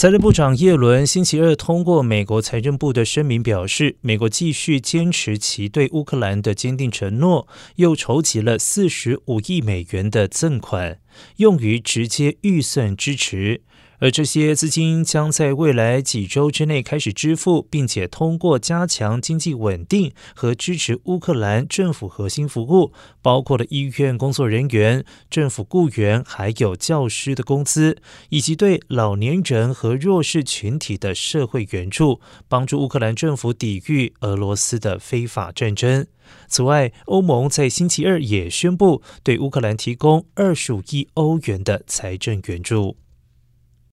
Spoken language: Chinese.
财政部长耶伦星期二通过美国财政部的声明，表示美国继续坚持其对乌克兰的坚定承诺，又筹集了四十五亿美元的赠款，用于直接预算支持。而这些资金将在未来几周之内开始支付，并且通过加强经济稳定和支持乌克兰政府核心服务，包括了医院工作人员、政府雇员还有教师的工资，以及对老年人和弱势群体的社会援助，帮助乌克兰政府抵御俄罗斯的非法战争。此外，欧盟在星期二也宣布对乌克兰提供二十五亿欧元的财政援助。